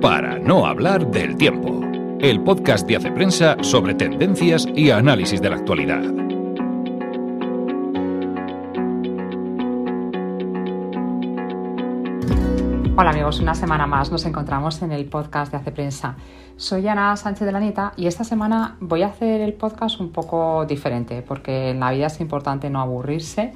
Para no hablar del tiempo, el podcast de Hace Prensa sobre tendencias y análisis de la actualidad. Hola amigos, una semana más nos encontramos en el podcast de Hace Prensa. Soy Ana Sánchez de la Nita y esta semana voy a hacer el podcast un poco diferente porque en la vida es importante no aburrirse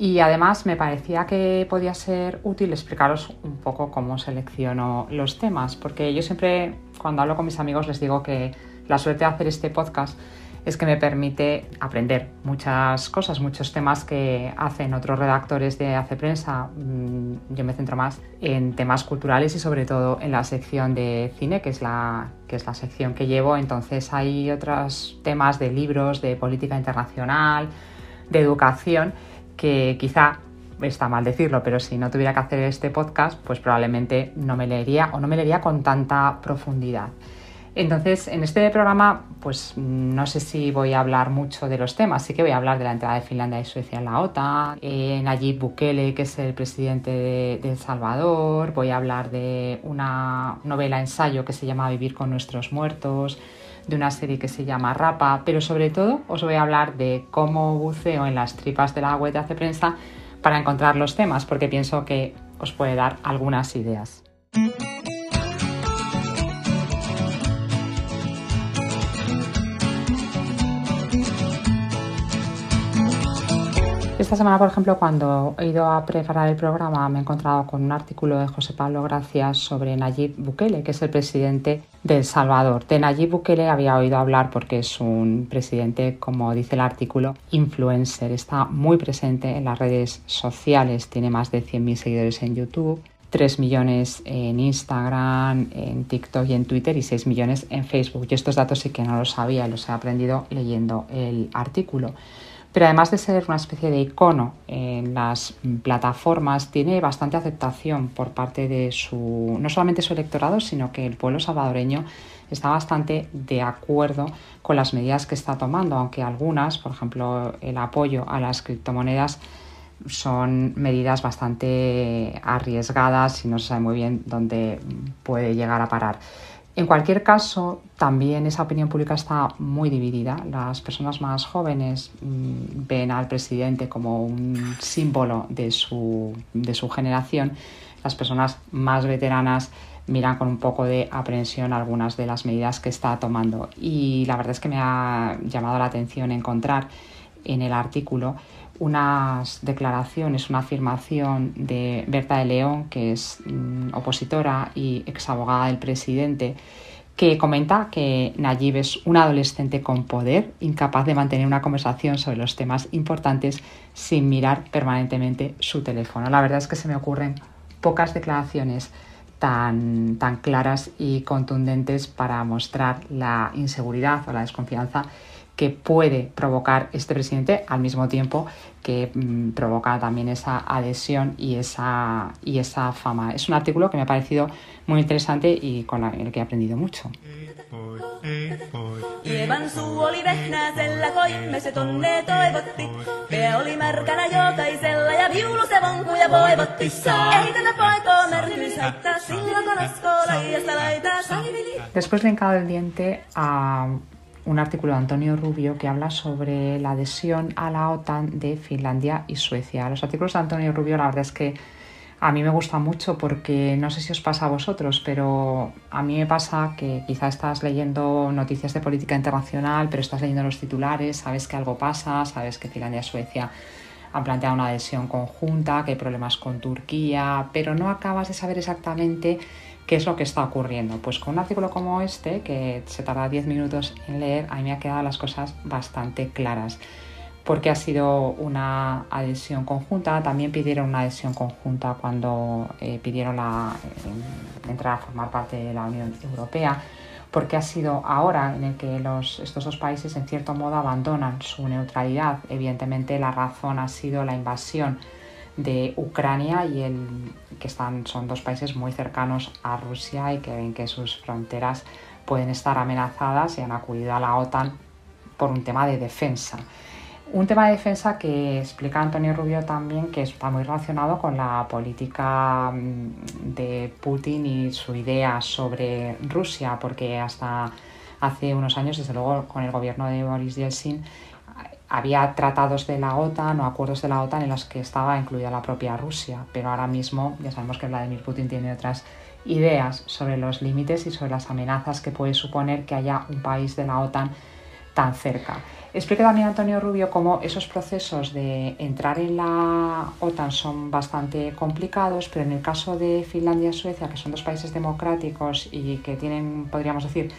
y además me parecía que podía ser útil explicaros un poco cómo selecciono los temas porque yo siempre cuando hablo con mis amigos les digo que la suerte de hacer este podcast es que me permite aprender muchas cosas, muchos temas que hacen otros redactores de Hace Prensa. Mm, yo me centro más en temas culturales y sobre todo en la sección de cine, que es la, que es la sección que llevo. Entonces hay otros temas de libros, de política internacional, de educación, que quizá está mal decirlo, pero si no tuviera que hacer este podcast, pues probablemente no me leería o no me leería con tanta profundidad. Entonces, en este programa, pues no sé si voy a hablar mucho de los temas, sí que voy a hablar de la entrada de Finlandia y Suecia en la OTAN, en Nayib Bukele, que es el presidente de, El Salvador, voy a hablar de una novela ensayo que se llama Vivir con nuestros muertos, de una serie que se llama Rapa, pero sobre todo os voy a hablar de cómo buceo en las tripas de la web de Hace Prensa para encontrar los temas, porque pienso que os puede dar algunas ideas. Esta semana, por ejemplo, cuando he ido a preparar el programa, me he encontrado con un artículo de José Pablo Gracias sobre Nayib Bukele, que es el presidente de El Salvador. De Nayib Bukele había oído hablar porque es un presidente, como dice el artículo, influencer. Está muy presente en las redes sociales, tiene más de 100.000 seguidores en YouTube. 3 millones en Instagram, en TikTok y en Twitter y 6 millones en Facebook. Y estos datos sí que no los sabía, los he aprendido leyendo el artículo pero además de ser una especie de icono en las plataformas, tiene bastante aceptación por parte de su, no solamente su electorado, sino que el pueblo salvadoreño está bastante de acuerdo con las medidas que está tomando, aunque algunas, por ejemplo, el apoyo a las criptomonedas, son medidas bastante arriesgadas y no se sabe muy bien dónde puede llegar a parar. En cualquier caso, también esa opinión pública está muy dividida. Las personas más jóvenes mm, ven al presidente como un símbolo de su, de su generación. Las personas más veteranas miran con un poco de aprensión algunas de las medidas que está tomando. Y la verdad es que me ha llamado la atención encontrar en el artículo unas declaraciones, una afirmación de Berta de León, que es mm, opositora y exabogada del presidente, que comenta que Nayib es un adolescente con poder, incapaz de mantener una conversación sobre los temas importantes sin mirar permanentemente su teléfono. La verdad es que se me ocurren pocas declaraciones tan, tan claras y contundentes para mostrar la inseguridad o la desconfianza que puede provocar este presidente al mismo tiempo que mm, provoca también esa adhesión y esa, y esa fama. Es un artículo que me ha parecido muy interesante y con el que he aprendido mucho. Después le he el diente a un artículo de Antonio Rubio que habla sobre la adhesión a la OTAN de Finlandia y Suecia. Los artículos de Antonio Rubio la verdad es que a mí me gusta mucho porque no sé si os pasa a vosotros, pero a mí me pasa que quizá estás leyendo noticias de política internacional, pero estás leyendo los titulares, sabes que algo pasa, sabes que Finlandia y Suecia han planteado una adhesión conjunta, que hay problemas con Turquía, pero no acabas de saber exactamente ¿Qué es lo que está ocurriendo? Pues con un artículo como este, que se tarda 10 minutos en leer, a mí me han quedado las cosas bastante claras. Porque ha sido una adhesión conjunta, también pidieron una adhesión conjunta cuando eh, pidieron la, eh, entrar a formar parte de la Unión Europea, porque ha sido ahora en el que los, estos dos países en cierto modo abandonan su neutralidad. Evidentemente la razón ha sido la invasión de Ucrania y el que están, son dos países muy cercanos a Rusia y que ven que sus fronteras pueden estar amenazadas y han acudido a la OTAN por un tema de defensa. Un tema de defensa que explica Antonio Rubio también que está muy relacionado con la política mm, de Putin y su idea sobre Rusia, porque hasta hace unos años, desde luego con el gobierno de Boris Yeltsin, había tratados de la OTAN o acuerdos de la OTAN en los que estaba incluida la propia Rusia, pero ahora mismo ya sabemos que Vladimir Putin tiene otras ideas sobre los límites y sobre las amenazas que puede suponer que haya un país de la OTAN tan cerca. Explica también Antonio Rubio cómo esos procesos de entrar en la OTAN son bastante complicados, pero en el caso de Finlandia y Suecia, que son dos países democráticos y que tienen, podríamos decir,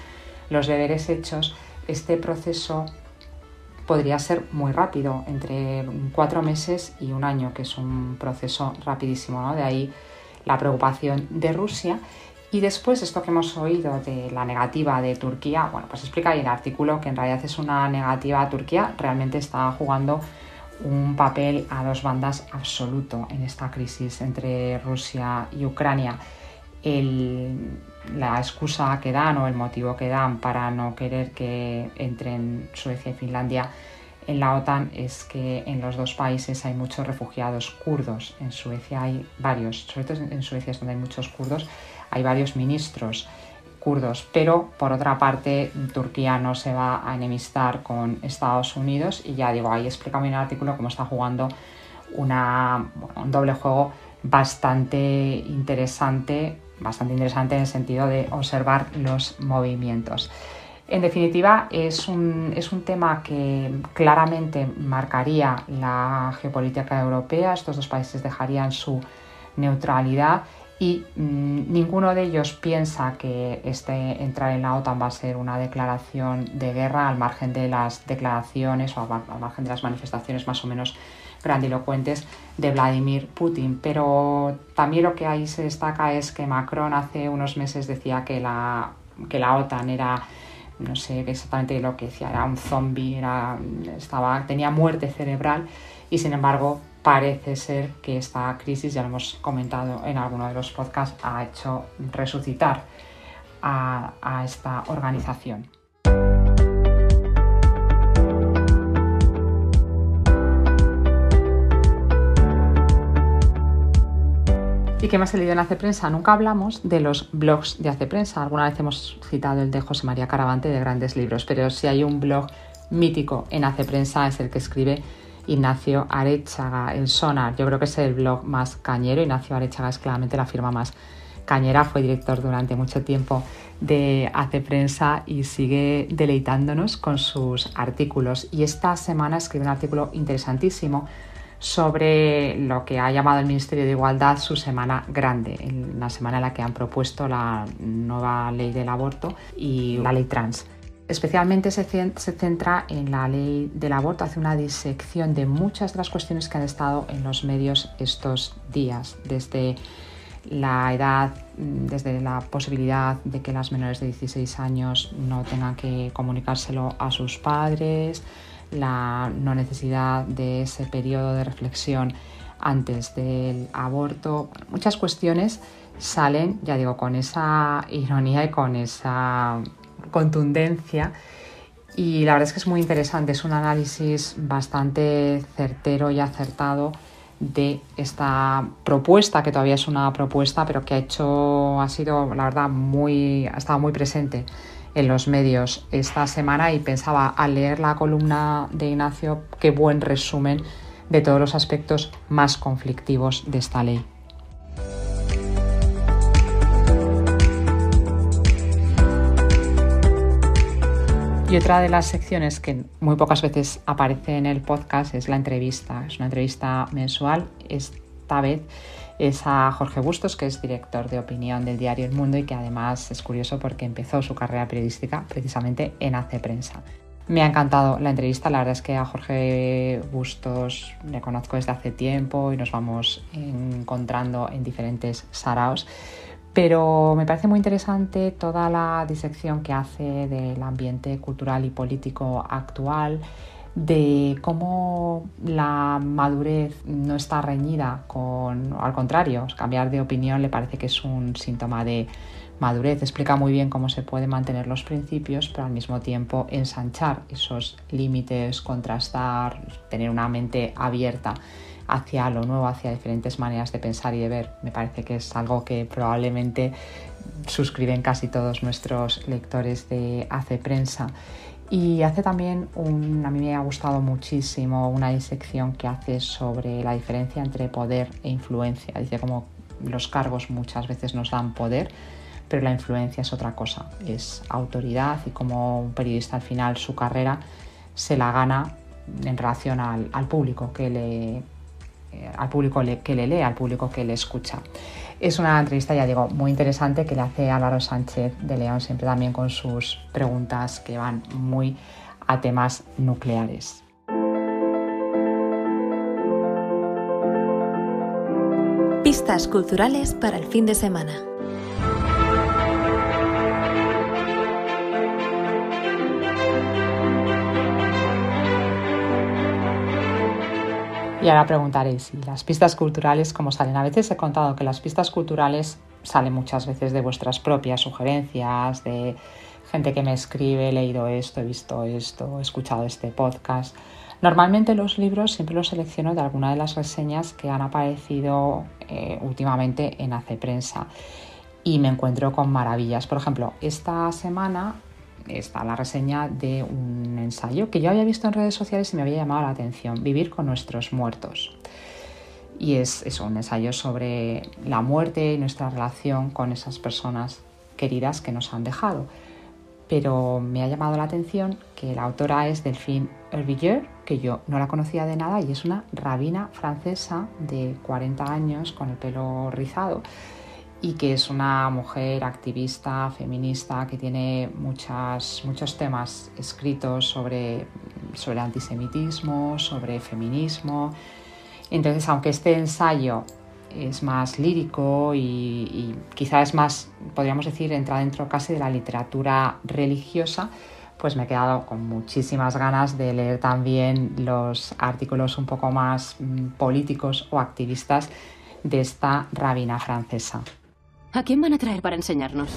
los deberes hechos, este proceso podría ser muy rápido, entre cuatro meses y un año, que es un proceso rapidísimo. ¿no? De ahí la preocupación de Rusia y después esto que hemos oído de la negativa de Turquía, bueno, pues explica ahí el artículo que en realidad es una negativa a Turquía, realmente está jugando un papel a dos bandas absoluto en esta crisis entre Rusia y Ucrania. La excusa que dan o el motivo que dan para no querer que entren Suecia y Finlandia en la OTAN es que en los dos países hay muchos refugiados kurdos. En Suecia hay varios, sobre todo en Suecia es donde hay muchos kurdos hay varios ministros kurdos, pero por otra parte Turquía no se va a enemistar con Estados Unidos y ya digo, ahí explica en el artículo cómo está jugando una, un doble juego bastante interesante, bastante interesante en el sentido de observar los movimientos. En definitiva, es un, es un, tema que claramente marcaría la geopolítica europea. Estos dos países dejarían su neutralidad y mm, ninguno de ellos piensa que este entrar en la OTAN va a ser una declaración de guerra al margen de las declaraciones o al margen de las manifestaciones más o menos grandilocuentes de Vladimir Putin. Pero también lo que ahí se destaca es que Macron hace unos meses decía que la, que la OTAN era no sé exactamente lo que decía, era un zombie, era, estaba, tenía muerte cerebral y sin embargo parece ser que esta crisis, ya lo hemos comentado en alguno de los podcasts, ha hecho resucitar a, esta organización. ¿Y qué más he leído en Hace Prensa? Nunca hablamos de los blogs de Hace Prensa. Alguna vez hemos citado el de José María Caravante de grandes libros, pero si hay un blog mítico en Hace Prensa es el que escribe Ignacio Arechaga, el Sonar. Yo creo que es el blog más cañero. Ignacio Arechaga es claramente la firma más cañera. Fue director durante mucho tiempo de Hace Prensa y sigue deleitándonos con sus artículos. Y esta semana escribe un artículo interesantísimo sobre lo que ha llamado el Ministerio de Igualdad su semana grande, la semana en la que han propuesto la nueva ley del aborto y la ley trans. Especialmente se, centra en la ley del aborto, hace una disección de muchas de las cuestiones que han estado en los medios estos días, desde la edad, desde la posibilidad de que las menores de 16 años no tengan que comunicárselo a sus padres, la no necesidad de ese periodo de reflexión antes del aborto. Muchas cuestiones salen, ya digo, con esa ironía y con esa contundencia. Y la verdad es que es muy interesante, es un análisis bastante certero y acertado de esta propuesta, que todavía es una propuesta, pero que ha hecho, ha sido, la verdad, muy, ha estado muy presente en los medios esta semana y pensaba al leer la columna de Ignacio qué buen resumen de todos los aspectos más conflictivos de esta ley. Y otra de las secciones que muy pocas veces aparece en el podcast es la entrevista. Es una entrevista mensual. Esta vez es a Jorge Bustos, que es director de opinión del diario El Mundo y que además es curioso porque empezó su carrera periodística precisamente en Hace Prensa. Me ha encantado la entrevista, la verdad es que a Jorge Bustos le conozco desde hace tiempo y nos vamos encontrando en diferentes saraos pero me parece muy interesante toda la disección que hace del ambiente cultural y político actual, de cómo la madurez no está reñida con, al contrario, cambiar de opinión le parece que es un síntoma de madurez. Explica muy bien cómo se pueden mantener los principios, pero al mismo tiempo ensanchar esos límites, contrastar, tener una mente abierta hacia lo nuevo, hacia diferentes maneras de pensar y de ver. Me parece que es algo que probablemente suscriben casi todos nuestros lectores de Hace Prensa. Y hace también, a mí me ha gustado muchísimo una disección que hace sobre la diferencia entre poder e influencia. Dice como los cargos muchas veces nos dan poder, pero la influencia es otra cosa, es autoridad y como un periodista al final su carrera se la gana en relación al, público que le, eh, al público que le lee, al público que le escucha. Es una entrevista, ya digo, muy interesante que le hace Álvaro Sánchez de León, siempre también con sus preguntas que van muy a temas nucleares. Pistas culturales para el fin de semana. Y ahora preguntaréis, si las pistas culturales cómo salen? A veces he contado que las pistas culturales salen muchas veces de vuestras propias sugerencias, de gente que me escribe, he leído esto, he visto esto, he escuchado este podcast. Normalmente los libros siempre los selecciono de alguna de las reseñas que han aparecido eh, últimamente en Hace Prensa y me encuentro con maravillas. Por ejemplo, esta semana está la reseña de un ensayo que yo había visto en redes sociales y me había llamado la atención, Vivir con nuestros muertos. Y es, un ensayo sobre la muerte y nuestra relación con esas personas queridas que nos han dejado. Pero me ha llamado la atención que la autora es Delphine Herbilleur, que yo no la conocía de nada y es una rabina francesa de 40 años con el pelo rizado y que es una mujer activista, feminista, que tiene muchas, muchos temas escritos sobre, sobre antisemitismo, sobre feminismo. Entonces, aunque este ensayo es más lírico y, quizás es más, podríamos decir, entra dentro casi de la literatura religiosa, pues me he quedado con muchísimas ganas de leer también los artículos un poco más mm, políticos o activistas de esta rabina francesa. ¿A quién van a traer para enseñarnos?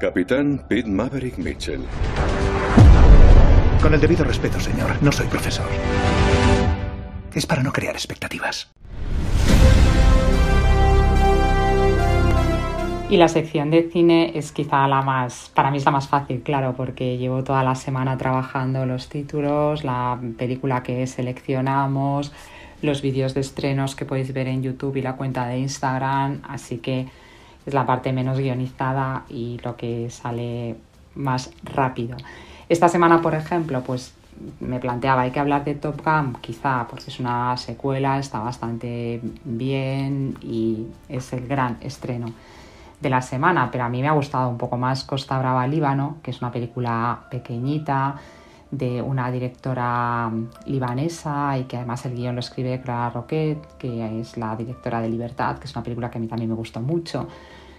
Capitán Pete Maverick Mitchell. Con el debido respeto, señor, no soy profesor. Es para no crear expectativas. Y la sección de cine es quizá la más, para mí es la más fácil, claro, porque llevo toda la semana trabajando los títulos, la película que seleccionamos, los vídeos de estrenos que podéis ver en YouTube y la cuenta de Instagram, así que es la parte menos guionizada y lo que sale más rápido. Esta semana, por ejemplo, pues me planteaba, hay que hablar de Top Gun, quizá porque es una secuela, está bastante bien y es el gran estreno de la semana, pero a mí me ha gustado un poco más Costa Brava Líbano, que es una película pequeñita de una directora libanesa y que además el guion lo escribe Clara Roquet, que es la directora de Libertad, que es una película que a mí también me gustó mucho.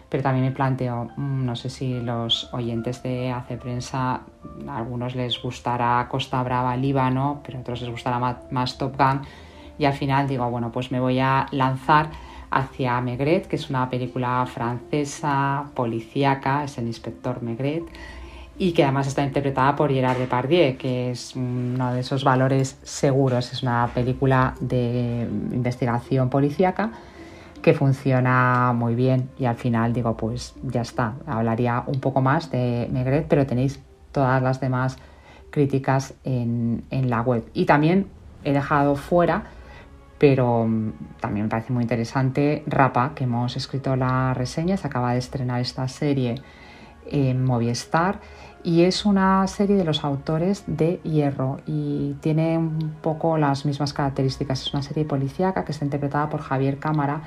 Pero también me planteo, mm, no sé si los oyentes de Hace Prensa, a algunos les gustará Costa Brava, Líbano, pero a otros les gustará más Top Gun. Y al final digo, bueno, pues me voy a lanzar hacia Megret, que es una película francesa, policíaca, es el inspector Megret, y que además está interpretada por Gerard Depardieu, que es uno de esos valores seguros. Es una película de investigación policíaca que funciona muy bien y al final digo, pues ya está, hablaría un poco más de Megret, pero tenéis todas las demás críticas en la web. Y también he dejado fuera pero mm, también me parece muy interesante Rapa, que hemos escrito la reseña, se acaba de estrenar esta serie en Movistar y es una serie de los autores de Hierro y tiene un poco las mismas características. Es una serie policíaca que está interpretada por Javier Cámara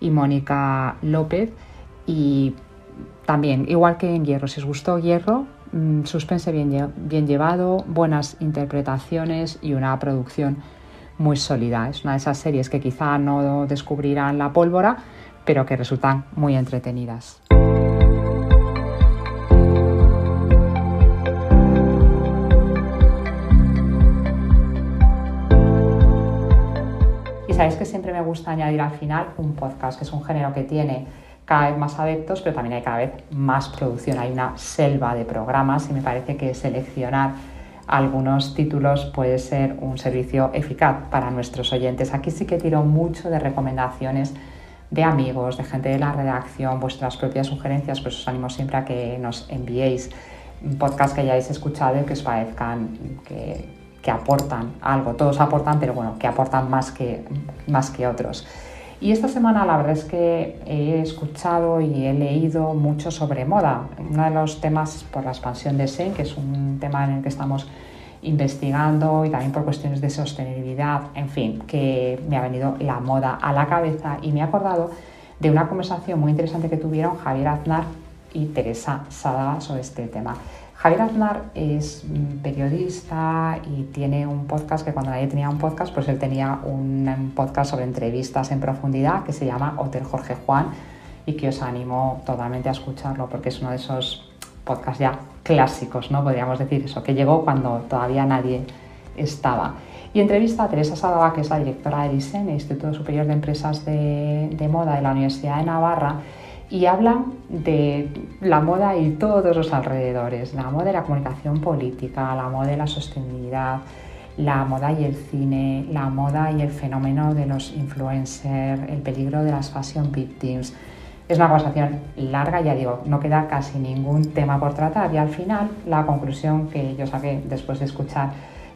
y Mónica López y también, igual que en Hierro, si os gustó Hierro, mm, suspense bien, bien llevado, buenas interpretaciones y una producción muy sólida. Es una de esas series que quizá no descubrirán la pólvora, pero que resultan muy entretenidas. Y sabéis que siempre me gusta añadir al final un podcast, que es un género que tiene cada vez más adeptos, pero también hay cada vez más producción. Hay una selva de programas y me parece que seleccionar algunos títulos puede ser un servicio eficaz para nuestros oyentes. Aquí sí que tiro mucho de recomendaciones de amigos, de gente de la redacción, vuestras propias sugerencias, pues os animo siempre a que nos enviéis podcast que hayáis escuchado y que os parezcan que, que aportan algo. Todos aportan, pero bueno, que aportan más que, más que otros. Y esta semana la verdad es que he escuchado y he leído mucho sobre moda. Uno de los temas por la expansión de SEN, que es un tema en el que estamos investigando y también por cuestiones de sostenibilidad, en fin, que me ha venido la moda a la cabeza y me he acordado de una conversación muy interesante que tuvieron Javier Aznar y Teresa Sada sobre este tema. Javier Aznar es periodista y tiene un podcast que cuando nadie tenía un podcast, pues él tenía un podcast sobre entrevistas en profundidad que se llama Hotel Jorge Juan y que os animo totalmente a escucharlo porque es uno de esos podcasts ya clásicos, ¿no? Podríamos decir eso, que llegó cuando todavía nadie estaba. Y entrevista a Teresa Sadaba, que es la directora del ISEN, Instituto Superior de Empresas de, de Moda de la Universidad de Navarra, y hablan de la moda y todos los alrededores, la moda de la comunicación política, la moda de la sostenibilidad, la moda y el cine, la moda y el fenómeno de los influencers, el peligro de las fashion victims. Es una conversación larga, ya digo, no queda casi ningún tema por tratar y al final la conclusión que yo saqué después de escuchar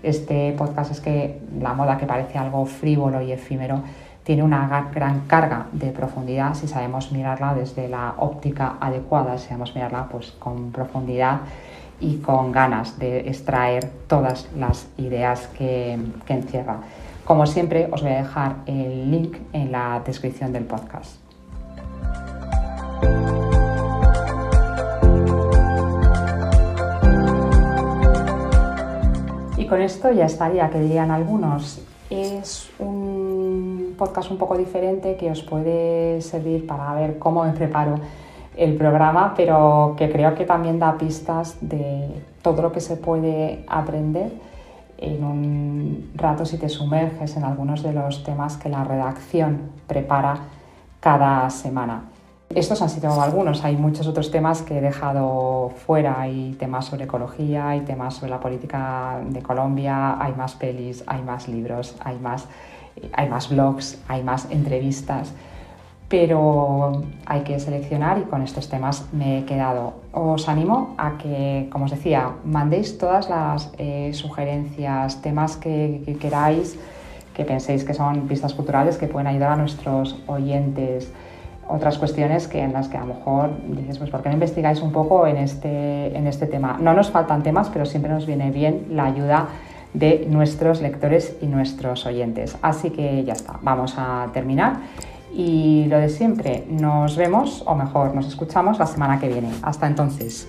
este podcast es que la moda que parece algo frívolo y efímero tiene una gran carga de profundidad si sabemos mirarla desde la óptica adecuada, si sabemos mirarla pues, con profundidad y con ganas de extraer todas las ideas que, que encierra. Como siempre, os voy a dejar el link en la descripción del podcast. Y con esto ya estaría, que dirían algunos. Podcast un poco diferente que os puede servir para ver cómo me preparo el programa, pero que creo que también da pistas de todo lo que se puede aprender en un rato si te sumerges en algunos de los temas que la redacción prepara cada semana. Estos han sido algunos, hay muchos otros temas que he dejado fuera, hay temas sobre ecología, hay temas sobre la política de Colombia, hay más pelis, hay más libros, hay más, hay más blogs, hay más entrevistas, pero hay que seleccionar y con estos temas me he quedado. Os animo a que, como os decía, mandéis todas las eh, sugerencias, temas que, que queráis, que penséis que son pistas culturales que pueden ayudar a nuestros oyentes otras cuestiones que en las que a lo mejor dices, pues ¿por qué no investigáis un poco en este, en este tema? No nos faltan temas, pero siempre nos viene bien la ayuda de nuestros lectores y nuestros oyentes. Así que ya está, vamos a terminar. Y lo de siempre, nos vemos, o mejor, nos escuchamos la semana que viene. Hasta entonces.